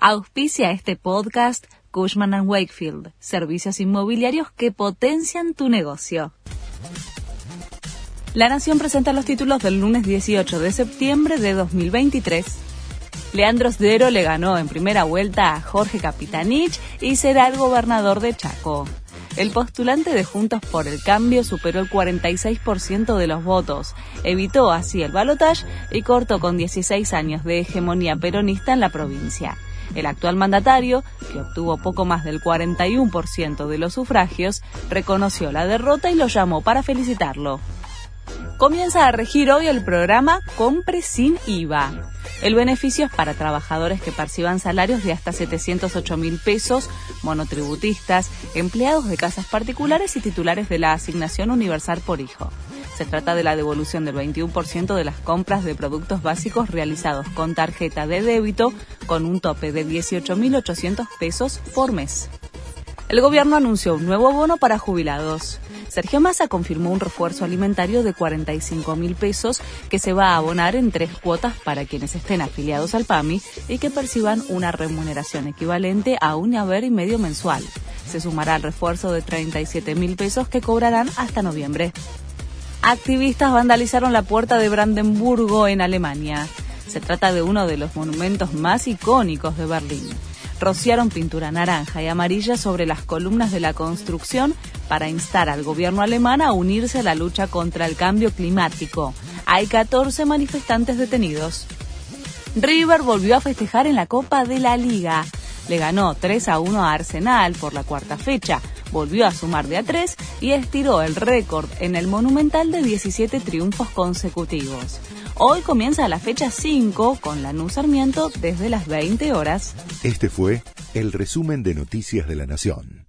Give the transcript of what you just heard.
Auspicia este podcast Cushman ⁇ Wakefield, servicios inmobiliarios que potencian tu negocio. La Nación presenta los títulos del lunes 18 de septiembre de 2023. Leandro Sdero le ganó en primera vuelta a Jorge Capitanich y será el gobernador de Chaco. El postulante de Juntos por el Cambio superó el 46% de los votos, evitó así el balotaje y cortó con 16 años de hegemonía peronista en la provincia. El actual mandatario, que obtuvo poco más del 41% de los sufragios, reconoció la derrota y lo llamó para felicitarlo. Comienza a regir hoy el programa Compre sin IVA. El beneficio es para trabajadores que perciban salarios de hasta 708 mil pesos, monotributistas, empleados de casas particulares y titulares de la asignación universal por hijo. Se trata de la devolución del 21% de las compras de productos básicos realizados con tarjeta de débito con un tope de 18.800 pesos por mes. El gobierno anunció un nuevo bono para jubilados. Sergio Massa confirmó un refuerzo alimentario de 45 mil pesos que se va a abonar en tres cuotas para quienes estén afiliados al PAMI y que perciban una remuneración equivalente a un haber y medio mensual. Se sumará al refuerzo de 37 mil pesos que cobrarán hasta noviembre. Activistas vandalizaron la puerta de Brandenburgo en Alemania. Se trata de uno de los monumentos más icónicos de Berlín rociaron pintura naranja y amarilla sobre las columnas de la construcción para instar al gobierno alemán a unirse a la lucha contra el cambio climático. Hay 14 manifestantes detenidos. River volvió a festejar en la Copa de la Liga. Le ganó 3 a 1 a Arsenal por la cuarta fecha, volvió a sumar de a 3 y estiró el récord en el Monumental de 17 triunfos consecutivos. Hoy comienza la fecha 5 con la Sarmiento desde las 20 horas. Este fue el resumen de Noticias de la Nación.